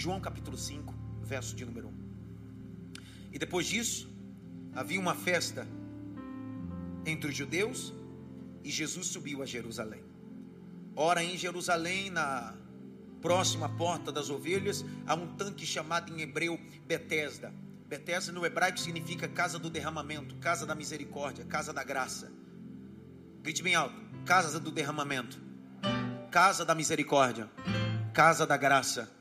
João capítulo 5, verso de número 1. E depois disso, havia uma festa entre os judeus e Jesus subiu a Jerusalém. Ora, em Jerusalém, na próxima porta das ovelhas, há um tanque chamado em hebreu Betesda. Betesda no hebraico significa casa do derramamento, casa da misericórdia, casa da graça. Grite bem alto: casa do derramamento, casa da misericórdia, casa da graça.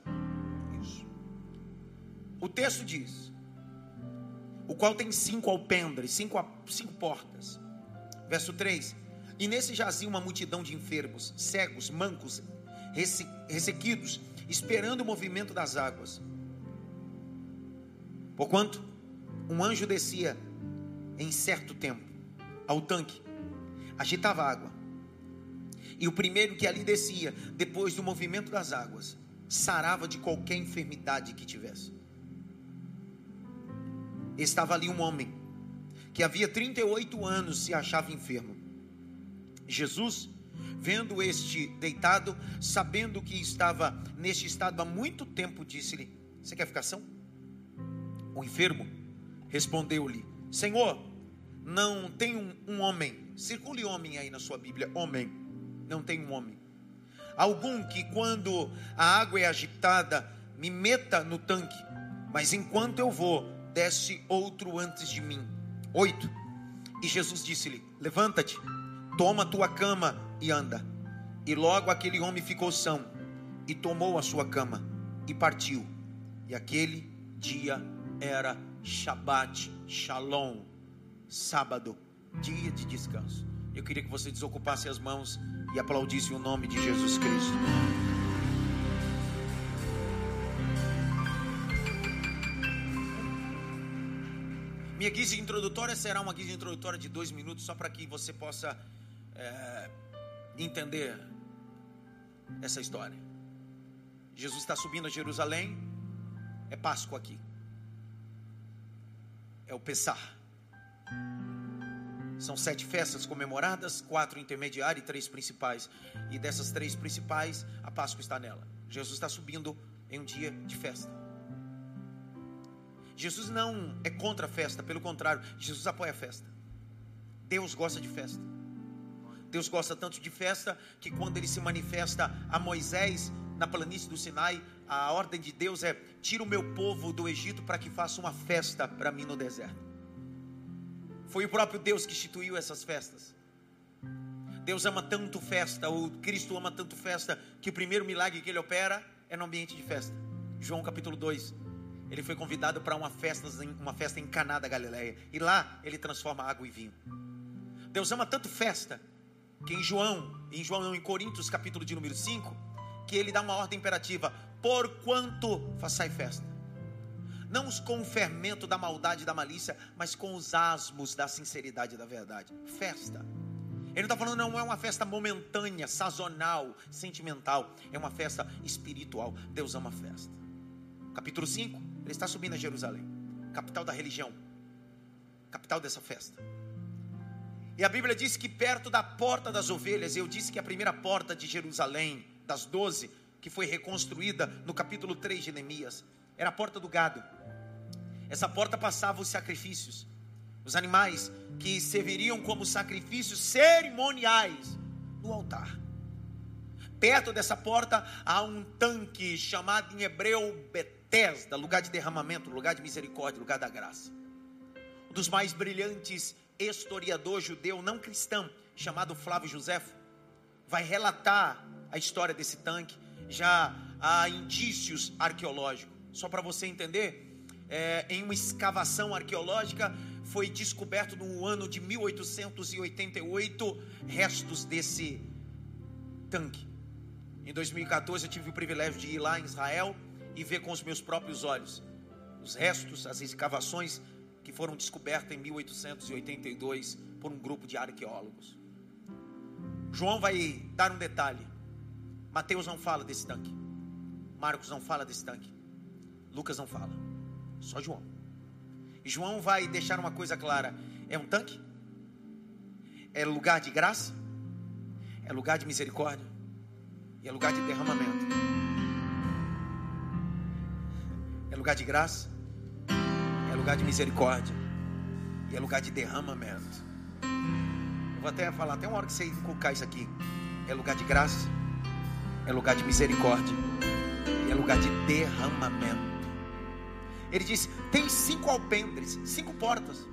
O texto diz: o qual tem cinco alpendres, cinco, cinco portas. Verso 3: E nesse jazia uma multidão de enfermos, cegos, mancos, ressequidos, esperando o movimento das águas. Porquanto um anjo descia em certo tempo ao tanque agitava a água. E o primeiro que ali descia, depois do movimento das águas, sarava de qualquer enfermidade que tivesse. Estava ali um homem que havia 38 anos se achava enfermo. Jesus, vendo este deitado, sabendo que estava neste estado há muito tempo, disse-lhe: Você quer ficar são? O enfermo respondeu-lhe: Senhor, não tem um, um homem Circule homem aí na sua Bíblia. Homem. Não tem um homem. Algum que quando a água é agitada, me meta no tanque. Mas enquanto eu vou, desce outro antes de mim. Oito. E Jesus disse-lhe: Levanta-te, toma tua cama e anda. E logo aquele homem ficou são, e tomou a sua cama, e partiu. E aquele dia era Shabat, Shalom, sábado dia de descanso. Eu queria que você desocupasse as mãos e aplaudisse o nome de Jesus Cristo. Minha guisa introdutória será uma guisa introdutória de dois minutos, só para que você possa é, entender essa história. Jesus está subindo a Jerusalém, é Páscoa aqui, é o Pessar. São sete festas comemoradas, quatro intermediárias e três principais. E dessas três principais, a Páscoa está nela. Jesus está subindo em um dia de festa. Jesus não é contra a festa, pelo contrário, Jesus apoia a festa. Deus gosta de festa. Deus gosta tanto de festa que quando ele se manifesta a Moisés na planície do Sinai, a ordem de Deus é: tira o meu povo do Egito para que faça uma festa para mim no deserto. Foi o próprio Deus que instituiu essas festas. Deus ama tanto festa, o Cristo ama tanto festa, que o primeiro milagre que ele opera é no ambiente de festa. João capítulo 2. Ele foi convidado para uma festa, uma festa em Caná da Galileia. E lá ele transforma água em vinho. Deus ama tanto festa, que em João, em João não, em Coríntios capítulo de número 5, que ele dá uma ordem imperativa: por quanto façai festa não com o fermento da maldade e da malícia, mas com os asmos da sinceridade e da verdade. Festa. Ele está falando, não é uma festa momentânea, sazonal, sentimental, é uma festa espiritual. Deus ama festa. Capítulo 5, ele está subindo a Jerusalém, capital da religião, capital dessa festa. E a Bíblia diz que perto da porta das ovelhas, eu disse que a primeira porta de Jerusalém, das doze, que foi reconstruída no capítulo 3 de Neemias, era a porta do gado. Essa porta passava os sacrifícios, os animais que serviriam como sacrifícios cerimoniais no altar. Perto dessa porta há um tanque chamado em hebreu Betesda, lugar de derramamento, lugar de misericórdia, lugar da graça. Um dos mais brilhantes historiador judeu não cristão, chamado Flávio Josefo, vai relatar a história desse tanque. Já há indícios arqueológicos. Só para você entender, é, em uma escavação arqueológica foi descoberto no ano de 1888 restos desse tanque. Em 2014 eu tive o privilégio de ir lá em Israel e ver com os meus próprios olhos os restos, as escavações que foram descobertas em 1882 por um grupo de arqueólogos. João vai dar um detalhe. Mateus não fala desse tanque. Marcos não fala desse tanque. Lucas não fala. Só João. E João vai deixar uma coisa clara: é um tanque, é lugar de graça, é lugar de misericórdia e é lugar de derramamento. É lugar de graça, é lugar de misericórdia e é lugar de derramamento. Eu vou até falar, tem uma hora que você inculcar isso aqui. É lugar de graça, é lugar de misericórdia e é lugar de derramamento. Ele diz: tem cinco alpendres, cinco portas.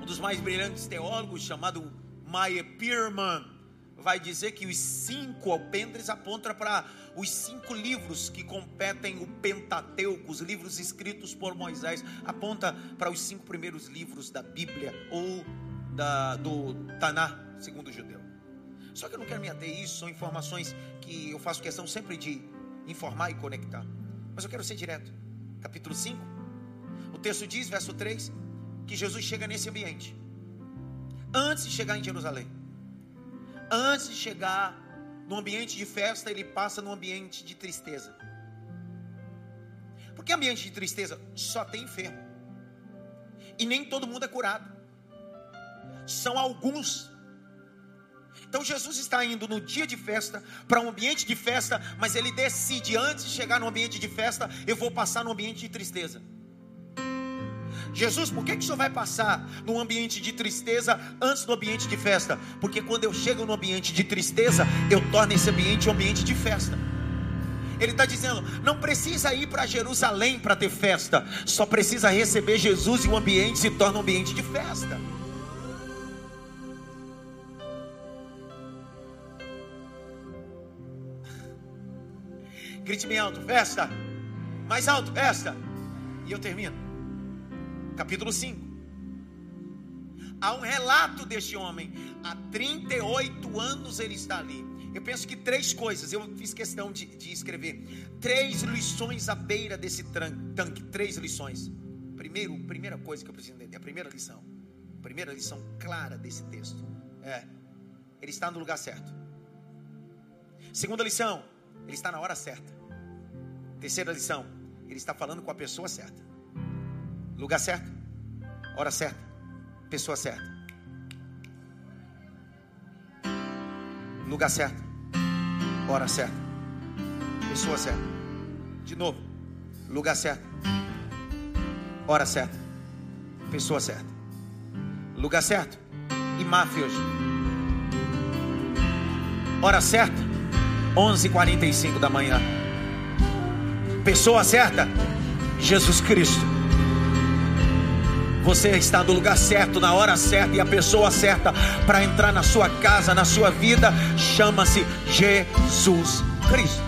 Um dos mais brilhantes teólogos, chamado Maya Pierman, vai dizer que os cinco alpendres apontam para os cinco livros que competem o Pentateuco, os livros escritos por Moisés, aponta para os cinco primeiros livros da Bíblia ou da, do Taná, segundo o judeu. Só que eu não quero me ater a isso, são informações que eu faço questão sempre de informar e conectar. Mas eu quero ser direto. Capítulo 5, o texto diz, verso 3, que Jesus chega nesse ambiente. Antes de chegar em Jerusalém, antes de chegar no ambiente de festa, ele passa no ambiente de tristeza. Porque ambiente de tristeza só tem enfermo. E nem todo mundo é curado. São alguns. Então Jesus está indo no dia de festa para um ambiente de festa, mas ele decide antes de chegar no ambiente de festa, eu vou passar no ambiente de tristeza. Jesus, por que, que o senhor vai passar no ambiente de tristeza antes do ambiente de festa? Porque quando eu chego no ambiente de tristeza, eu torno esse ambiente um ambiente de festa. Ele está dizendo: não precisa ir para Jerusalém para ter festa, só precisa receber Jesus e o ambiente se torna um ambiente de festa. Grite bem alto, festa. Mais alto, festa. E eu termino capítulo 5. Há um relato deste homem. Há 38 anos ele está ali. Eu penso que três coisas, eu fiz questão de, de escrever. Três lições à beira desse tanque. Três lições. Primeiro, primeira coisa que eu preciso entender, a primeira lição. A primeira lição clara desse texto. É, ele está no lugar certo. Segunda lição, ele está na hora certa. Terceira lição, ele está falando com a pessoa certa. Lugar certo, hora certa, pessoa certa. Lugar certo, hora certa, pessoa certa. De novo, lugar certo, hora certa, pessoa certa. Lugar certo e máfia hoje. Hora certa, 11:45 da manhã. Pessoa certa, Jesus Cristo. Você está no lugar certo, na hora certa e a pessoa certa para entrar na sua casa, na sua vida, chama-se Jesus Cristo.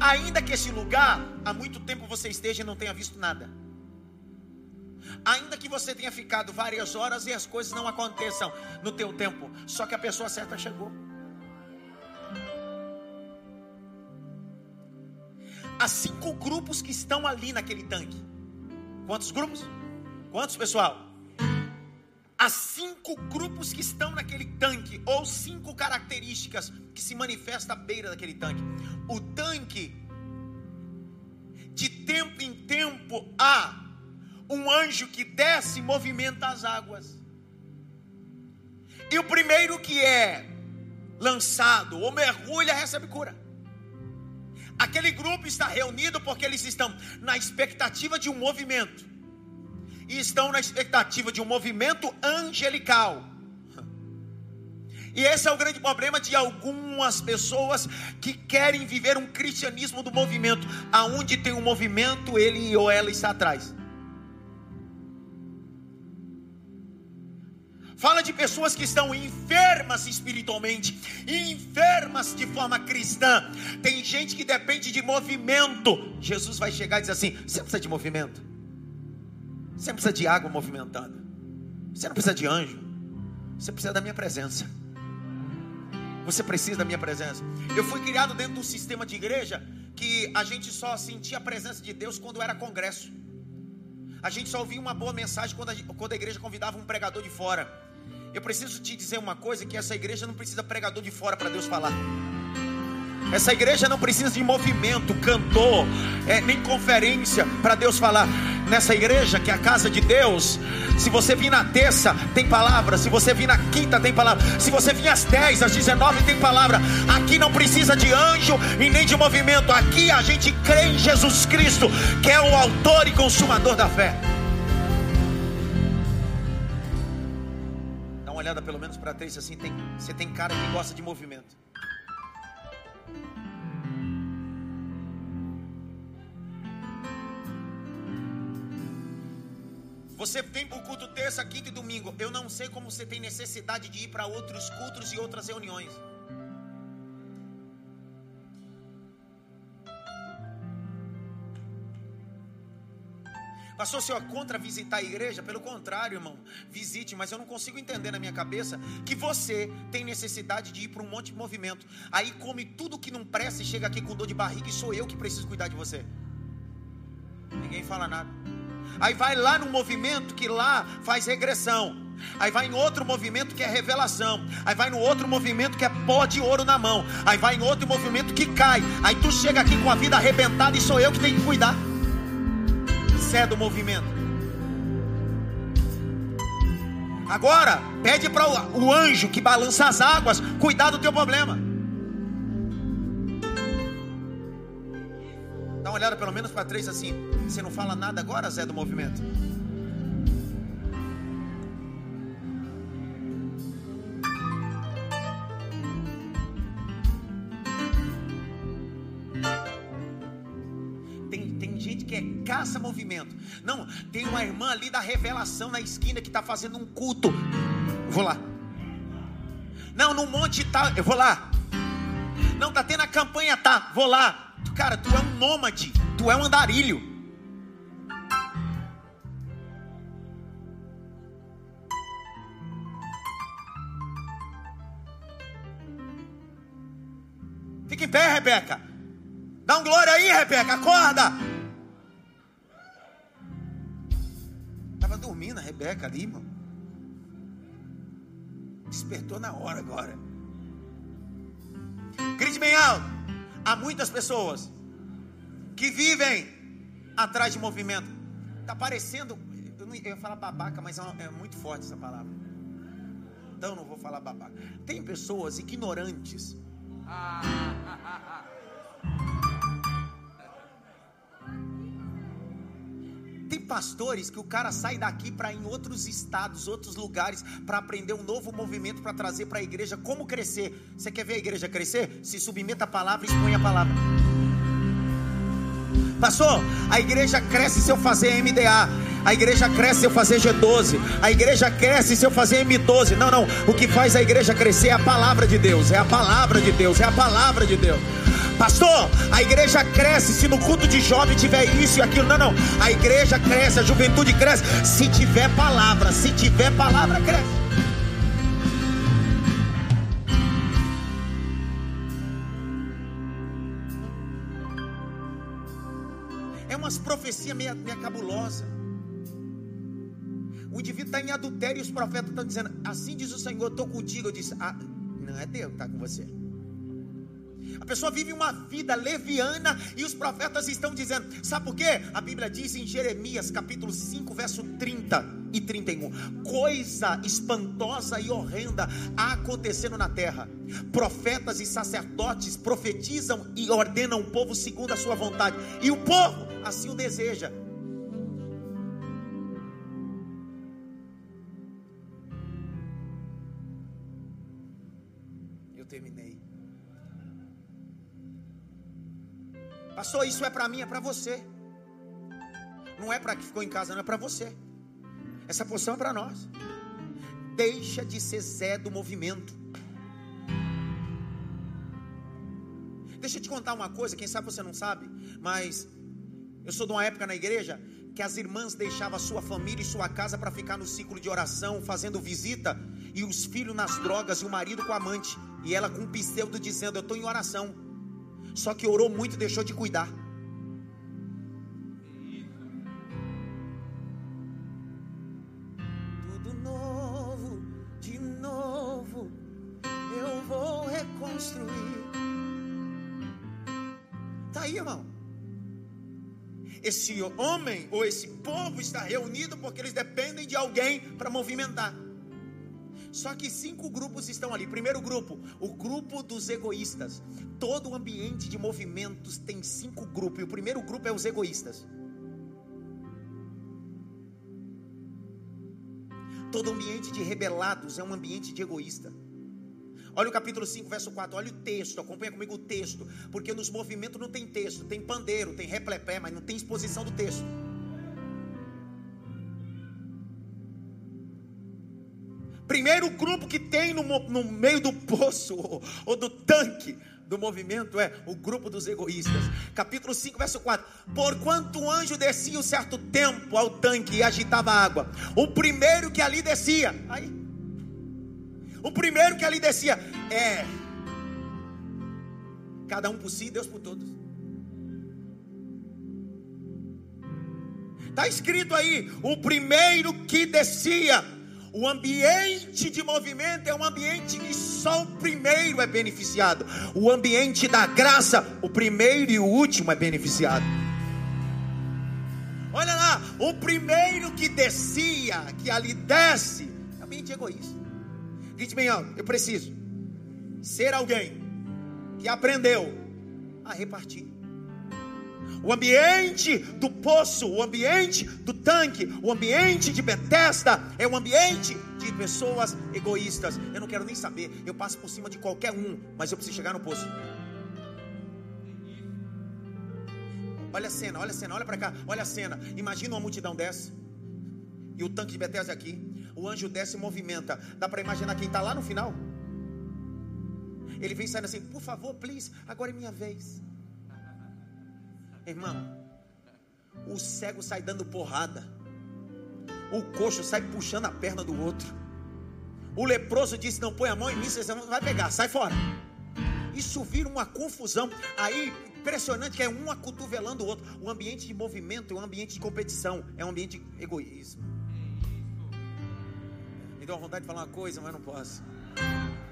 Ainda que esse lugar há muito tempo você esteja e não tenha visto nada. Ainda que você tenha ficado várias horas e as coisas não aconteçam no teu tempo, só que a pessoa certa chegou. Há cinco grupos que estão ali naquele tanque. Quantos grupos? Quantos, pessoal? Há cinco grupos que estão naquele tanque, ou cinco características que se manifestam à beira daquele tanque. O tanque, de tempo em tempo, há um anjo que desce e movimenta as águas. E o primeiro que é lançado ou mergulha recebe cura. Aquele grupo está reunido porque eles estão na expectativa de um movimento. E estão na expectativa de um movimento angelical. E esse é o grande problema de algumas pessoas que querem viver um cristianismo do movimento, aonde tem um movimento, ele ou ela está atrás. De pessoas que estão enfermas espiritualmente, enfermas de forma cristã. Tem gente que depende de movimento. Jesus vai chegar e dizer assim: você precisa de movimento. Você precisa de água movimentando. Você não precisa de anjo. Você precisa da minha presença. Você precisa da minha presença. Eu fui criado dentro de um sistema de igreja que a gente só sentia a presença de Deus quando era congresso. A gente só ouvia uma boa mensagem quando a, quando a igreja convidava um pregador de fora. Eu preciso te dizer uma coisa: que essa igreja não precisa pregador de fora para Deus falar. Essa igreja não precisa de movimento, cantor, é, nem conferência para Deus falar. nessa igreja que é a casa de Deus. Se você vir na terça, tem palavra. Se você vir na quinta, tem palavra. Se você vir às 10, às 19, tem palavra. Aqui não precisa de anjo e nem de movimento. Aqui a gente crê em Jesus Cristo, que é o autor e consumador da fé. Uma olhada pelo menos para três assim. Tem, você tem cara que gosta de movimento. Você vem o culto terça, quinta e domingo. Eu não sei como você tem necessidade de ir para outros cultos e outras reuniões. Passou senhor contra visitar a igreja? Pelo contrário, irmão, visite, mas eu não consigo entender na minha cabeça que você tem necessidade de ir para um monte de movimento. Aí come tudo que não presta e chega aqui com dor de barriga e sou eu que preciso cuidar de você. Ninguém fala nada. Aí vai lá no movimento que lá faz regressão. Aí vai em outro movimento que é revelação. Aí vai no outro movimento que é pó de ouro na mão. Aí vai em outro movimento que cai. Aí tu chega aqui com a vida arrebentada e sou eu que tenho que cuidar. Você é do movimento. Agora, pede para o anjo que balança as águas cuidar do teu problema. Dá uma olhada pelo menos para três assim. Você não fala nada agora, Zé, do movimento? É caça-movimento. Não, tem uma irmã ali da revelação na esquina que está fazendo um culto. Eu vou lá. Não, no monte tá. Eu vou lá. Não, tá tendo a campanha, tá. Vou lá. Cara, tu é um nômade, tu é um andarilho. Fica em pé, Rebeca. Dá um glória aí, Rebeca. Acorda. Dormindo a Rebeca ali, mano. Despertou na hora agora. Grite bem alto. Há muitas pessoas que vivem atrás de movimento. Está parecendo, eu, não, eu ia falar babaca, mas é, é muito forte essa palavra. Então não vou falar babaca. Tem pessoas ignorantes. Tem pastores que o cara sai daqui para em outros estados, outros lugares, para aprender um novo movimento para trazer para a igreja como crescer. Você quer ver a igreja crescer? Se submeta a palavra e expõe a palavra. Pastor, a igreja cresce se eu fazer MDA. A igreja cresce se eu fazer G12. A igreja cresce se eu fazer M12. Não, não. O que faz a igreja crescer é a palavra de Deus. É a palavra de Deus. É a palavra de Deus. Pastor, a igreja cresce se no culto de jovem tiver isso e aquilo. Não, não. A igreja cresce, a juventude cresce se tiver palavra. Se tiver palavra, cresce. É umas profecias meio, meio cabulosa. O indivíduo está em adultério e os profetas estão dizendo: Assim diz o Senhor, estou contigo. Eu disse: ah, Não é Deus que está com você. A pessoa vive uma vida leviana e os profetas estão dizendo, sabe por quê? A Bíblia diz em Jeremias capítulo 5, verso 30 e 31, coisa espantosa e horrenda acontecendo na terra. Profetas e sacerdotes profetizam e ordenam o povo segundo a sua vontade, e o povo assim o deseja. Pastor, isso é para mim, é para você. Não é para que ficou em casa, não é para você. Essa porção é para nós. Deixa de ser Zé do movimento. Deixa eu te contar uma coisa, quem sabe você não sabe, mas eu sou de uma época na igreja que as irmãs deixavam a sua família e sua casa para ficar no ciclo de oração, fazendo visita, e os filhos nas drogas e o marido com a amante, e ela com um pseudo dizendo: Eu estou em oração. Só que orou muito e deixou de cuidar. Tudo novo, de novo, eu vou reconstruir. Tá aí, irmão. Esse homem ou esse povo está reunido porque eles dependem de alguém para movimentar. Só que cinco grupos estão ali. Primeiro grupo, o grupo dos egoístas. Todo ambiente de movimentos tem cinco grupos. E o primeiro grupo é os egoístas. Todo ambiente de rebelados é um ambiente de egoísta. Olha o capítulo 5, verso 4. Olha o texto, acompanha comigo o texto. Porque nos movimentos não tem texto, tem pandeiro, tem replepé, mas não tem exposição do texto. Grupo que tem no, no meio do poço ou, ou do tanque do movimento é o grupo dos egoístas. Capítulo 5, verso 4. Porquanto o anjo descia um certo tempo ao tanque e agitava a água. O primeiro que ali descia, aí. O primeiro que ali descia é cada um por si, Deus por todos. Está escrito aí, o primeiro que descia o ambiente de movimento é um ambiente que só o primeiro é beneficiado. O ambiente da graça, o primeiro e o último é beneficiado. Olha lá, o primeiro que descia, que ali desce, é ambiente egoísta. Grite bem alto, eu preciso ser alguém que aprendeu a repartir. O ambiente do poço, o ambiente do tanque, o ambiente de Betesda é um ambiente de pessoas egoístas. Eu não quero nem saber, eu passo por cima de qualquer um, mas eu preciso chegar no poço. Olha a cena, olha a cena, olha para cá, olha a cena. Imagina uma multidão dessa. E o tanque de Betesda aqui. O anjo desce e movimenta. Dá para imaginar quem está lá no final? Ele vem saindo assim, por favor, please, agora é minha vez. Irmão, o cego sai dando porrada, o coxo sai puxando a perna do outro, o leproso disse: Não põe a mão em mim, você vai pegar, sai fora. Isso vira uma confusão. Aí, impressionante que é um acotovelando o outro. O ambiente de movimento é um ambiente de competição, é um ambiente de egoísmo. Me deu vontade de falar uma coisa, mas não posso.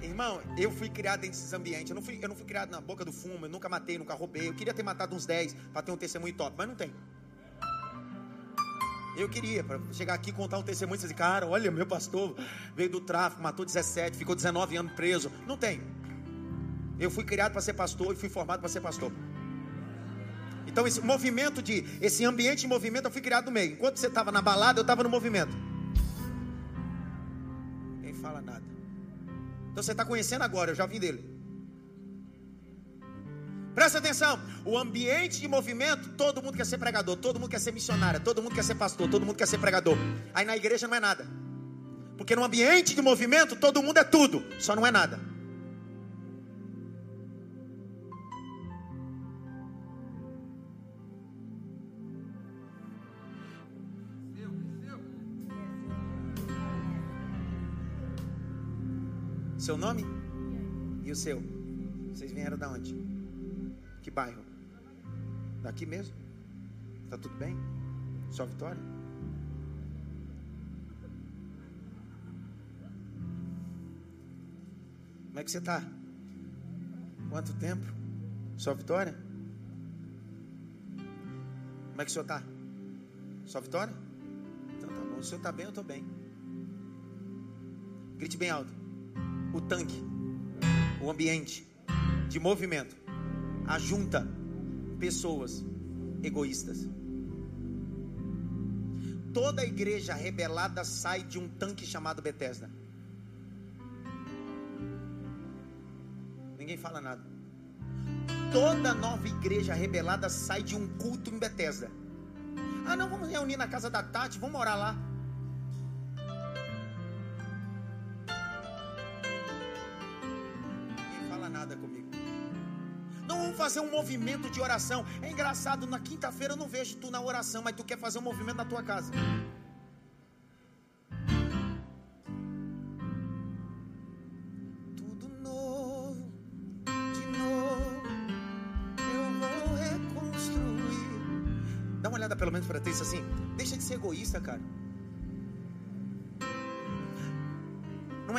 Irmão, eu fui criado dentro desses ambientes. Eu não fui, eu não fui criado na boca do fumo. Eu nunca matei, nunca roubei. Eu queria ter matado uns 10 para ter um testemunho top, mas não tem. Eu queria, para chegar aqui contar um testemunho e dizer, cara, olha, meu pastor veio do tráfico, matou 17, ficou 19 anos preso. Não tem. Eu fui criado para ser pastor e fui formado para ser pastor. Então, esse movimento de, esse ambiente de movimento, eu fui criado no meio. Enquanto você estava na balada, eu estava no movimento. Ninguém fala nada. Então você está conhecendo agora, eu já vim dele. Presta atenção, o ambiente de movimento, todo mundo quer ser pregador, todo mundo quer ser missionário, todo mundo quer ser pastor, todo mundo quer ser pregador. Aí na igreja não é nada. Porque no ambiente de movimento, todo mundo é tudo, só não é nada. Seu nome? E o seu? Vocês vieram da onde? Que bairro? Daqui mesmo? Tá tudo bem? Só Vitória? Como é que você está? Quanto tempo? Só Vitória? Como é que o senhor está? Só Vitória? Então tá bom. O senhor está bem, eu estou bem. Grite bem alto o tanque, o ambiente de movimento, ajunta pessoas egoístas. Toda igreja rebelada sai de um tanque chamado Bethesda. Ninguém fala nada. Toda nova igreja rebelada sai de um culto em Bethesda. Ah, não, vamos reunir na casa da Tati, vamos morar lá. Fazer um movimento de oração. É engraçado, na quinta-feira eu não vejo tu na oração, mas tu quer fazer um movimento na tua casa. Pelo menos para ter isso assim. Deixa de ser egoísta, cara.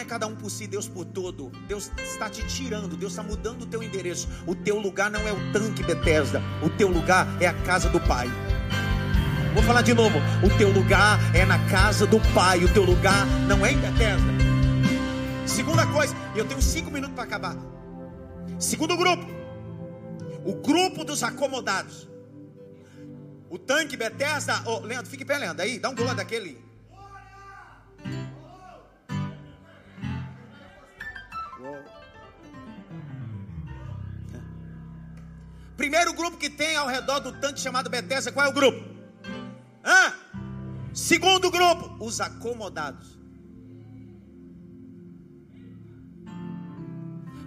É cada um por si, Deus por todo. Deus está te tirando, Deus está mudando o teu endereço. O teu lugar não é o tanque Bethesda, o teu lugar é a casa do Pai. Vou falar de novo. O teu lugar é na casa do Pai. O teu lugar não é em Bethesda. Segunda coisa, eu tenho cinco minutos para acabar. Segundo grupo, o grupo dos acomodados. O tanque Bethesda. Oh, Leandro, fique pé, Leandro. Aí, dá um glória daquele. Primeiro grupo que tem ao redor do tanque chamado Bethesda, qual é o grupo? Hã? Segundo grupo, os acomodados.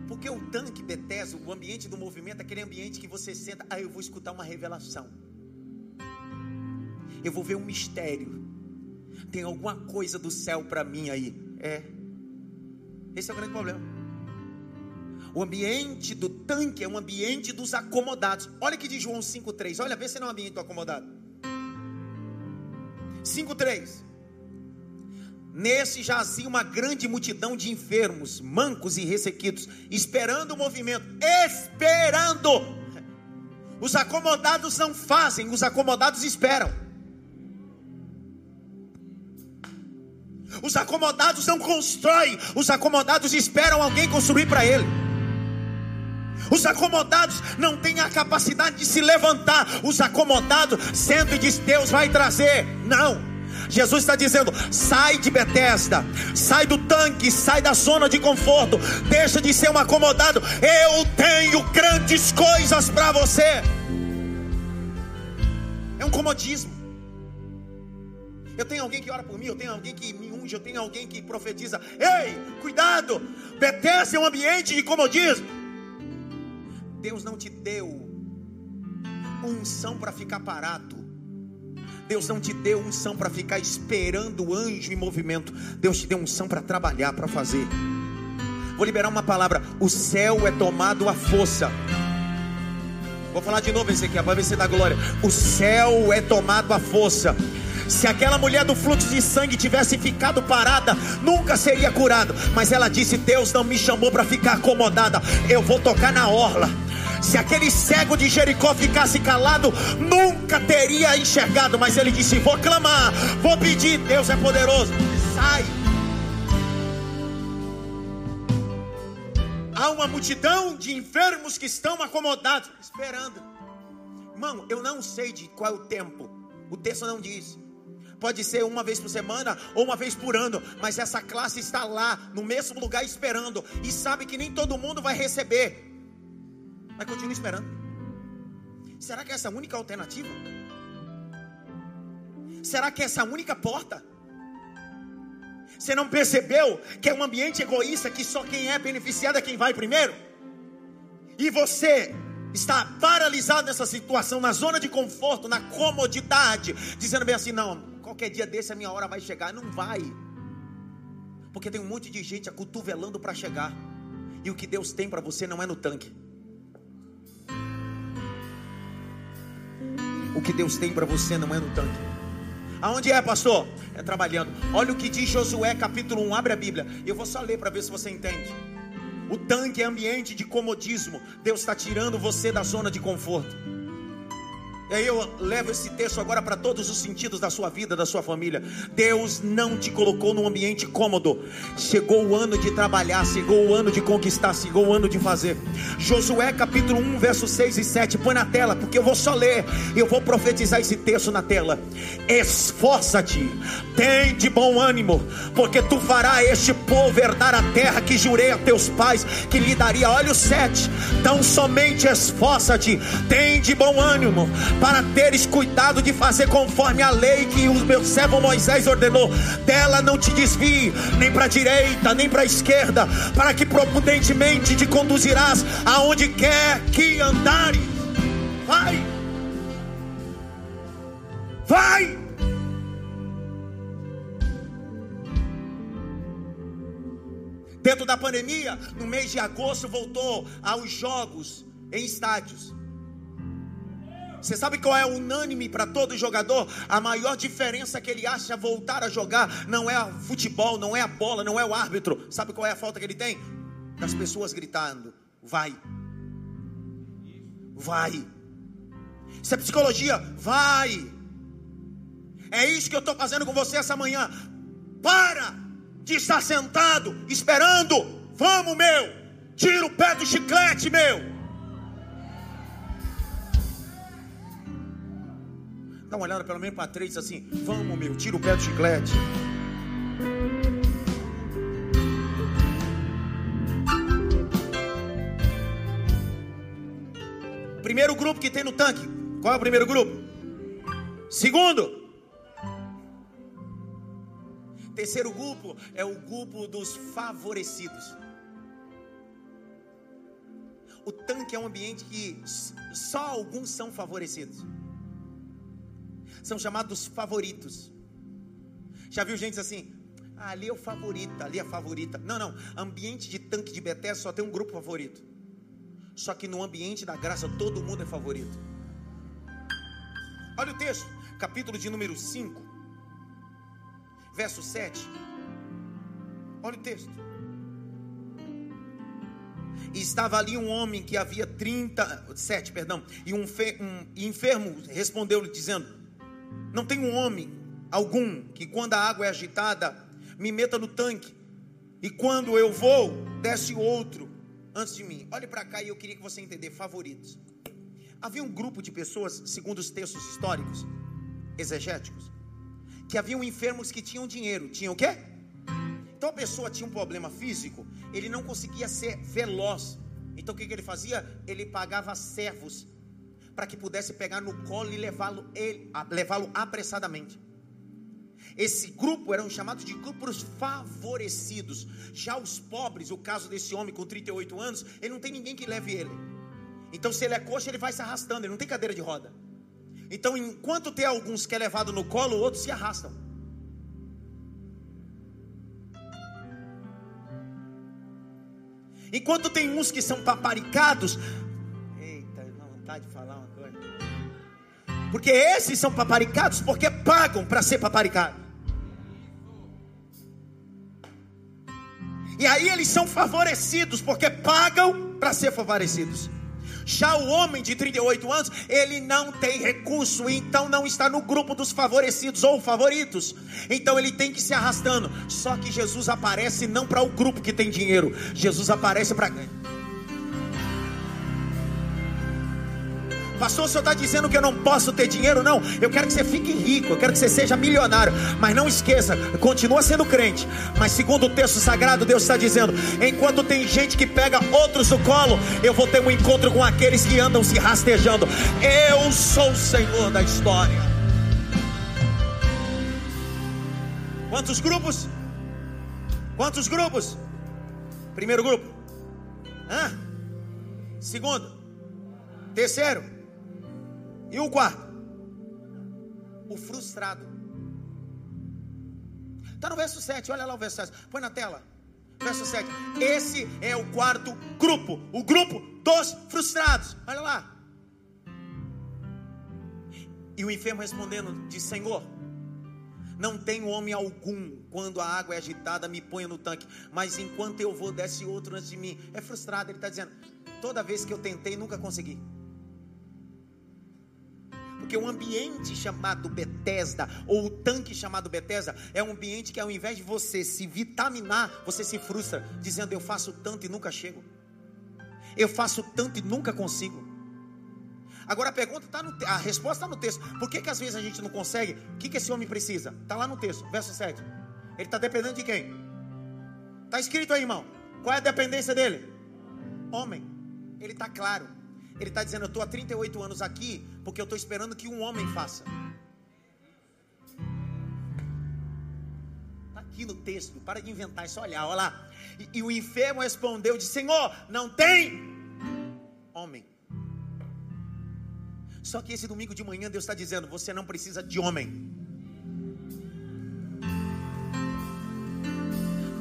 Porque o tanque Bethesda, o ambiente do movimento, é aquele ambiente que você senta, ah, eu vou escutar uma revelação. Eu vou ver um mistério. Tem alguma coisa do céu para mim aí. É. Esse é o grande problema. O ambiente do tanque é um ambiente dos acomodados. Olha que diz João 5,3. Olha, vê se não é um ambiente do acomodado. 5,3. Nesse jazia uma grande multidão de enfermos, mancos e ressequidos, esperando o movimento, esperando. Os acomodados não fazem, os acomodados esperam. Os acomodados não constroem, os acomodados esperam alguém construir para ele. Os acomodados não têm a capacidade de se levantar. Os acomodados sentam e diz: Deus vai trazer. Não. Jesus está dizendo: sai de Betesda, sai do tanque, sai da zona de conforto, deixa de ser um acomodado. Eu tenho grandes coisas para você. É um comodismo. Eu tenho alguém que ora por mim, eu tenho alguém que me unge, eu tenho alguém que profetiza. Ei, cuidado! Betesda é um ambiente de comodismo. Deus não te deu unção para ficar parado. Deus não te deu unção para ficar esperando o anjo em movimento. Deus te deu unção para trabalhar, para fazer. Vou liberar uma palavra. O céu é tomado à força. Vou falar de novo esse aqui, para ver se dá glória. O céu é tomado à força. Se aquela mulher do fluxo de sangue tivesse ficado parada, nunca seria curado. Mas ela disse: Deus não me chamou para ficar acomodada. Eu vou tocar na orla. Se aquele cego de Jericó ficasse calado, nunca teria enxergado. Mas ele disse: Vou clamar, vou pedir. Deus é poderoso. Sai. Há uma multidão de enfermos que estão acomodados, esperando. Irmão, eu não sei de qual o tempo. O texto não diz. Pode ser uma vez por semana ou uma vez por ano, mas essa classe está lá, no mesmo lugar, esperando, e sabe que nem todo mundo vai receber mas continua esperando. Será que é essa a única alternativa? Será que é essa a única porta? Você não percebeu que é um ambiente egoísta que só quem é beneficiado é quem vai primeiro? E você está paralisado nessa situação, na zona de conforto, na comodidade, dizendo bem assim: não, qualquer dia desse a minha hora vai chegar. Não vai, porque tem um monte de gente acotovelando para chegar, e o que Deus tem para você não é no tanque. O que Deus tem para você não é no tanque. Aonde é, pastor? É trabalhando. Olha o que diz Josué, capítulo 1. Abre a Bíblia. Eu vou só ler para ver se você entende. O tanque é ambiente de comodismo. Deus está tirando você da zona de conforto. E aí eu levo esse texto agora para todos os sentidos da sua vida, da sua família. Deus não te colocou num ambiente cômodo. Chegou o ano de trabalhar, chegou o ano de conquistar, chegou o ano de fazer. Josué capítulo 1, versos 6 e 7. Põe na tela, porque eu vou só ler. Eu vou profetizar esse texto na tela. Esforça-te, tem de bom ânimo, porque tu farás este povo herdar a terra que jurei a teus pais que lhe daria. Olha o 7. Então somente esforça-te, tem de bom ânimo para teres cuidado de fazer conforme a lei que o meu servo Moisés ordenou. Dela não te desvie, nem para a direita, nem para a esquerda, para que prudentemente te conduzirás aonde quer que andares. Vai, vai. Dentro da pandemia, no mês de agosto, voltou aos jogos em estádios. Você sabe qual é unânime para todo jogador? A maior diferença que ele acha voltar a jogar não é o futebol, não é a bola, não é o árbitro. Sabe qual é a falta que ele tem? Das pessoas gritando: vai, vai. Isso é psicologia, vai. É isso que eu estou fazendo com você essa manhã. Para de estar sentado esperando. Vamos, meu. Tira o pé do chiclete, meu. Dá uma olhada pelo menos para três assim: Vamos, meu. Tira o pé do chiclete. Primeiro grupo que tem no tanque. Qual é o primeiro grupo? Segundo. Terceiro grupo é o grupo dos favorecidos. O tanque é um ambiente que só alguns são favorecidos. São chamados favoritos. Já viu gente assim? Ah, ali é o favorito, ali é a favorita. Não, não. Ambiente de tanque de Bethesda só tem um grupo favorito. Só que no ambiente da graça todo mundo é favorito. Olha o texto, capítulo de número 5, verso 7. Olha o texto. Estava ali um homem que havia 37, perdão, e um, um enfermo respondeu-lhe dizendo: Não tem um homem algum que quando a água é agitada me meta no tanque, e quando eu vou, desce outro antes de mim. Olhe para cá e eu queria que você entender favoritos. Havia um grupo de pessoas, segundo os textos históricos, exegéticos, que haviam enfermos que tinham dinheiro. Tinham o quê? Então a pessoa tinha um problema físico, ele não conseguia ser veloz. Então o que, que ele fazia? Ele pagava servos para que pudesse pegar no colo e levá-lo levá-lo apressadamente. Esse grupo eram chamados de grupos favorecidos. Já os pobres, o caso desse homem com 38 anos, ele não tem ninguém que leve ele. Então, se ele é coxa, ele vai se arrastando, ele não tem cadeira de roda. Então, enquanto tem alguns que é levado no colo, outros se arrastam. Enquanto tem uns que são paparicados, eita, não vontade de falar. Porque esses são paparicados porque pagam para ser paparicado. E aí eles são favorecidos, porque pagam para ser favorecidos. Já o homem de 38 anos, ele não tem recurso, então não está no grupo dos favorecidos ou favoritos. Então ele tem que se arrastando. Só que Jesus aparece não para o grupo que tem dinheiro, Jesus aparece para Pastor, o senhor está dizendo que eu não posso ter dinheiro? Não, eu quero que você fique rico, eu quero que você seja milionário. Mas não esqueça, continua sendo crente. Mas segundo o texto sagrado, Deus está dizendo: enquanto tem gente que pega outros no colo, eu vou ter um encontro com aqueles que andam se rastejando. Eu sou o Senhor da história. Quantos grupos? Quantos grupos? Primeiro grupo. Hã? Segundo. Terceiro. E o quarto? O frustrado. Está no verso 7, olha lá o verso 7. Põe na tela. Verso 7. Esse é o quarto grupo. O grupo dos frustrados. Olha lá. E o enfermo respondendo: Diz, Senhor, não tenho homem algum quando a água é agitada, me ponha no tanque. Mas enquanto eu vou, desce outro antes de mim. É frustrado. Ele está dizendo: Toda vez que eu tentei, nunca consegui. Porque o ambiente chamado Bethesda, ou o tanque chamado Bethesda, é um ambiente que ao invés de você se vitaminar, você se frustra, dizendo eu faço tanto e nunca chego. Eu faço tanto e nunca consigo. Agora a pergunta está no a resposta está no texto. Por que, que às vezes a gente não consegue? O que, que esse homem precisa? Está lá no texto, verso 7. Ele está dependendo de quem? Está escrito aí, irmão. Qual é a dependência dele? Homem. Ele está claro. Ele está dizendo: Eu estou há 38 anos aqui porque eu estou esperando que um homem faça. Está aqui no texto, para de inventar, é só olhar, olha lá. E, e o enfermo respondeu: de Senhor, não tem homem. Só que esse domingo de manhã Deus está dizendo: Você não precisa de homem.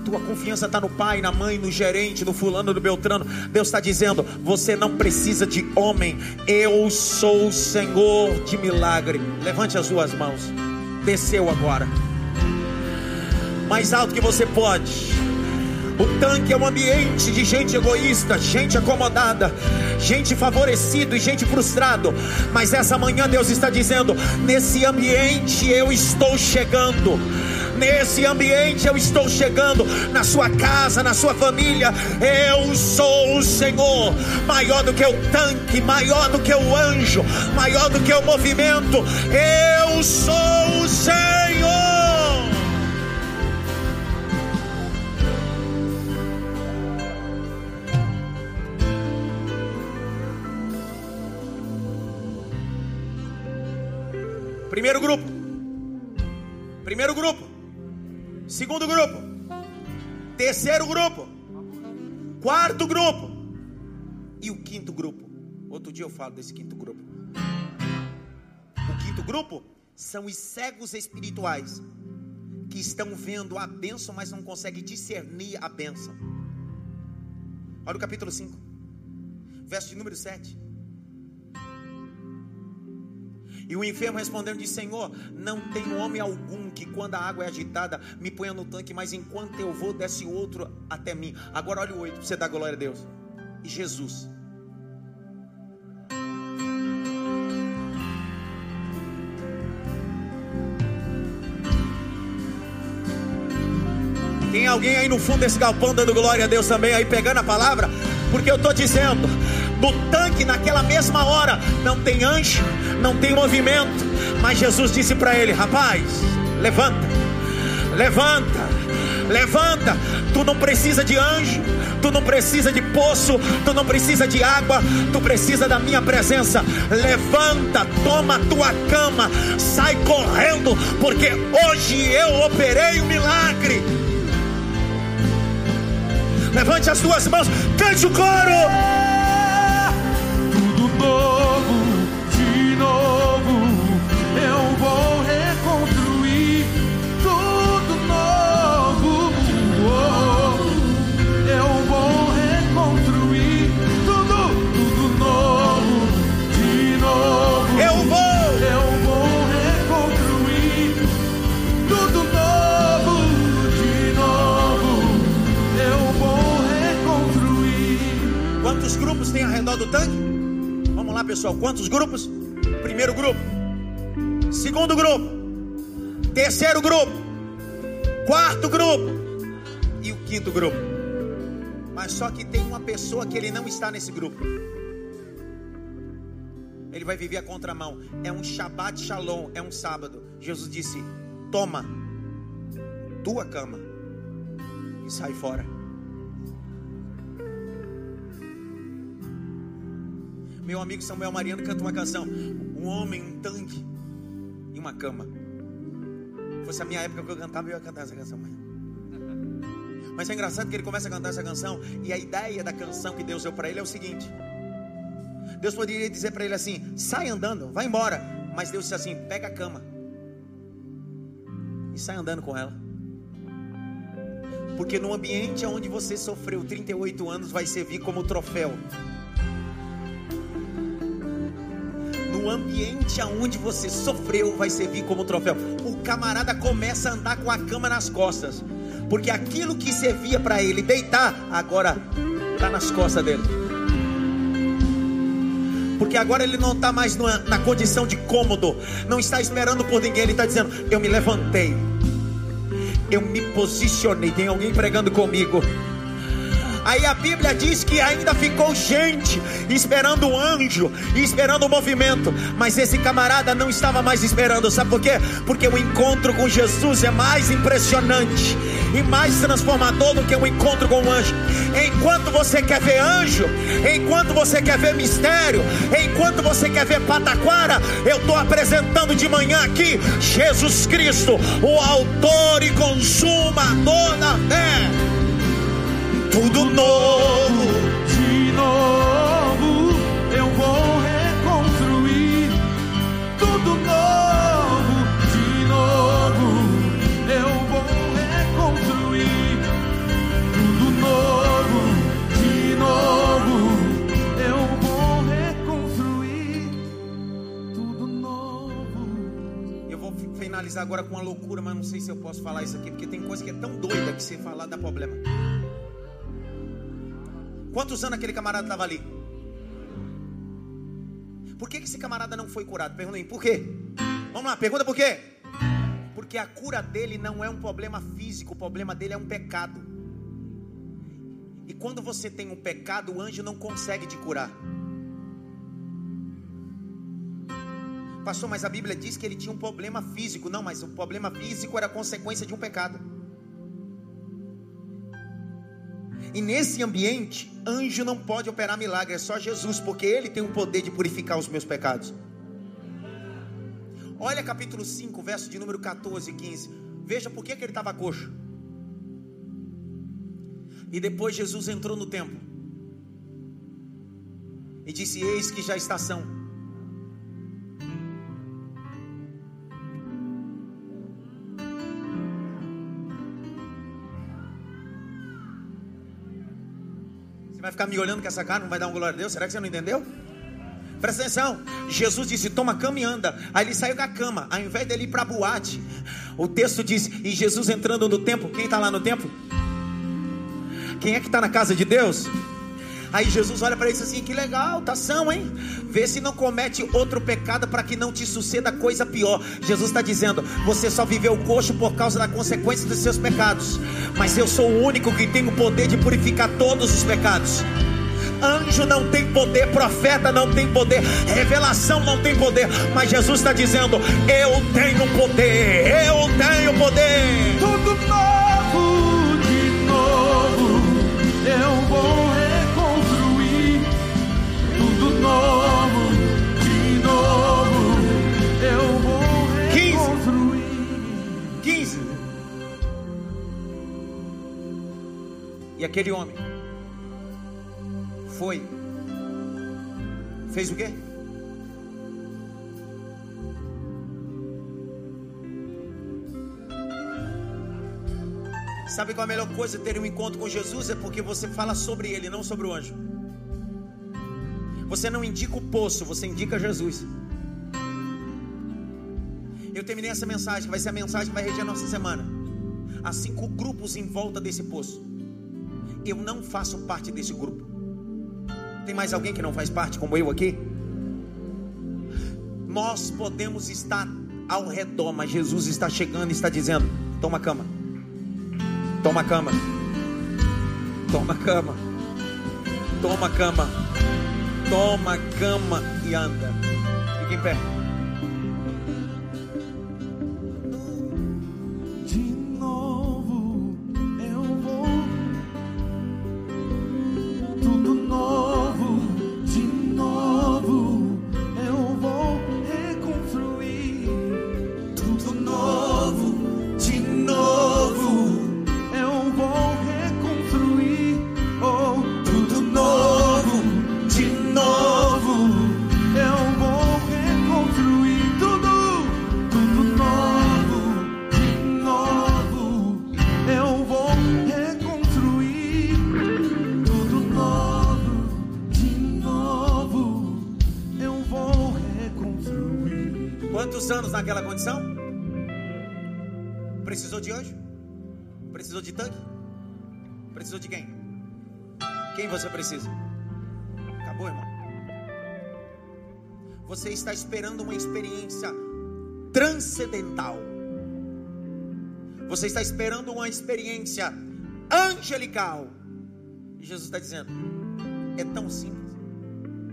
Tua confiança está no pai, na mãe, no gerente, no fulano, no beltrano. Deus está dizendo: você não precisa de homem, eu sou o Senhor de milagre. Levante as duas mãos. Desceu agora. Mais alto que você pode. O tanque é um ambiente de gente egoísta, gente acomodada, gente favorecida e gente frustrado. Mas essa manhã Deus está dizendo: nesse ambiente eu estou chegando. Nesse ambiente eu estou chegando, na sua casa, na sua família. Eu sou o Senhor, maior do que o tanque, maior do que o anjo, maior do que o movimento. Eu sou o Senhor. Primeiro grupo. Primeiro grupo. Segundo grupo. Terceiro grupo. Quarto grupo. E o quinto grupo. Outro dia eu falo desse quinto grupo. O quinto grupo são os cegos espirituais que estão vendo a bênção, mas não conseguem discernir a bênção. Olha o capítulo 5, verso de número 7. E o enfermo respondendo disse: Senhor, não tem homem algum que quando a água é agitada me ponha no tanque, mas enquanto eu vou, desce outro até mim. Agora olha o 8, para você dar glória a Deus. E Jesus. Tem alguém aí no fundo desse galpão dando glória a Deus também, aí pegando a palavra? Porque eu estou dizendo, no tanque, naquela mesma hora, não tem anjo, não tem movimento, mas Jesus disse para ele: Rapaz, levanta, levanta, levanta. Tu não precisa de anjo, tu não precisa de poço, tu não precisa de água, tu precisa da minha presença. Levanta, toma a tua cama, sai correndo, porque hoje eu operei o um milagre. Levante as duas mãos, cante o coro. Pessoal. Quantos grupos? Primeiro grupo. Segundo grupo. Terceiro grupo. Quarto grupo. E o quinto grupo. Mas só que tem uma pessoa que ele não está nesse grupo. Ele vai viver a contramão. É um Shabbat Shalom, é um sábado. Jesus disse: Toma tua cama e sai fora. Meu amigo Samuel Mariano canta uma canção: Um homem, um tanque e uma cama. Se fosse a minha época que eu cantava, eu ia cantar essa canção. Mas é engraçado que ele começa a cantar essa canção e a ideia da canção que Deus deu para ele é o seguinte: Deus poderia dizer para ele assim: sai andando, vai embora. Mas Deus disse assim: pega a cama e sai andando com ela. Porque no ambiente onde você sofreu 38 anos vai servir como troféu no ambiente aonde você sofreu vai servir como troféu. O camarada começa a andar com a cama nas costas, porque aquilo que servia para ele deitar agora está nas costas dele. Porque agora ele não está mais na, na condição de cômodo, não está esperando por ninguém, ele está dizendo: Eu me levantei, eu me posicionei. Tem alguém pregando comigo? Aí a Bíblia diz que ainda ficou gente esperando o anjo e esperando o movimento, mas esse camarada não estava mais esperando, sabe por quê? Porque o encontro com Jesus é mais impressionante e mais transformador do que o um encontro com o anjo. Enquanto você quer ver anjo, enquanto você quer ver mistério, enquanto você quer ver pataquara, eu estou apresentando de manhã aqui Jesus Cristo, o autor e consumador da fé novo. De novo eu vou reconstruir tudo novo. De novo eu vou reconstruir tudo novo. De novo eu vou reconstruir tudo novo. Eu vou finalizar agora com uma loucura, mas não sei se eu posso falar isso aqui, porque tem coisa que é tão doida que se falar dá problema. Quantos anos aquele camarada estava ali? Por que, que esse camarada não foi curado? Perguntem, por quê? Vamos lá, pergunta por quê? Porque a cura dele não é um problema físico, o problema dele é um pecado. E quando você tem um pecado, o anjo não consegue te curar. Pastor, mas a Bíblia diz que ele tinha um problema físico. Não, mas o problema físico era consequência de um pecado. E nesse ambiente, anjo não pode operar milagre, é só Jesus, porque ele tem o poder de purificar os meus pecados. Olha capítulo 5, verso de número 14 e 15. Veja por que, que ele estava coxo. E depois Jesus entrou no templo e disse: Eis que já está são. Ficar me olhando com essa cara, não vai dar um glória a Deus? Será que você não entendeu? Presta atenção. Jesus disse: Toma cama e anda. Aí ele saiu da cama. Ao invés dele ir para a boate, o texto diz: E Jesus entrando no templo. Quem está lá no templo? Quem é que está na casa de Deus? Aí Jesus olha para ele e diz assim: Que legal, tá são, hein? Vê se não comete outro pecado para que não te suceda coisa pior. Jesus está dizendo: Você só viveu coxo por causa da consequência dos seus pecados. Mas eu sou o único que tem o poder de purificar todos os pecados. Anjo não tem poder, profeta não tem poder, revelação não tem poder, mas Jesus está dizendo: Eu tenho poder, eu tenho poder. Tudo novo, E aquele homem foi, fez o quê? Sabe qual é a melhor coisa de ter um encontro com Jesus? É porque você fala sobre ele, não sobre o anjo. Você não indica o poço, você indica Jesus. Eu terminei essa mensagem, vai ser a mensagem que vai reger a nossa semana. Há cinco grupos em volta desse poço. Eu não faço parte desse grupo. Tem mais alguém que não faz parte, como eu aqui? Nós podemos estar ao redor, mas Jesus está chegando e está dizendo: Toma cama, toma cama, toma cama, toma cama, toma cama e anda. Fique em pé. Você precisa? Acabou, irmão. Você está esperando uma experiência transcendental. Você está esperando uma experiência angelical. E Jesus está dizendo: é tão simples.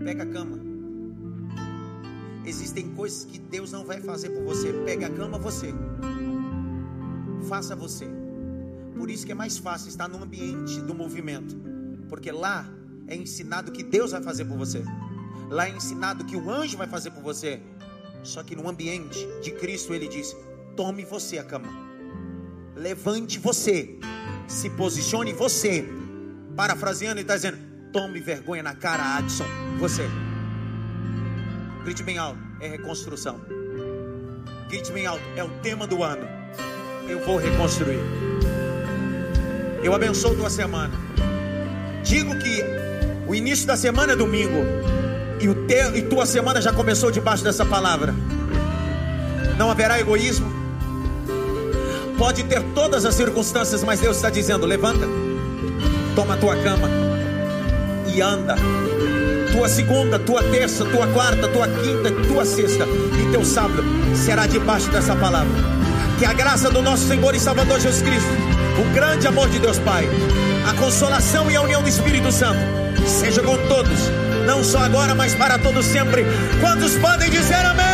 Pega a cama. Existem coisas que Deus não vai fazer por você. Pega a cama você. Faça você. Por isso que é mais fácil estar no ambiente do movimento. Porque lá é ensinado que Deus vai fazer por você. Lá é ensinado que o anjo vai fazer por você. Só que no ambiente de Cristo ele diz: tome você a cama. Levante você. Se posicione você. Parafraseando, ele está dizendo: tome vergonha na cara, Adson. Você. Grite bem alto, é reconstrução. Grite bem alto, é o tema do ano. Eu vou reconstruir. Eu abençoo tua semana. Digo que o início da semana é domingo. E, o e tua semana já começou debaixo dessa palavra. Não haverá egoísmo. Pode ter todas as circunstâncias, mas Deus está dizendo: levanta, toma a tua cama, e anda. Tua segunda, tua terça, tua quarta, tua quinta, tua sexta e teu sábado será debaixo dessa palavra. Que a graça do nosso Senhor e Salvador Jesus Cristo, o grande amor de Deus Pai, a consolação e a união do Espírito Santo seja com todos, não só agora, mas para todos sempre. Quantos podem dizer amém?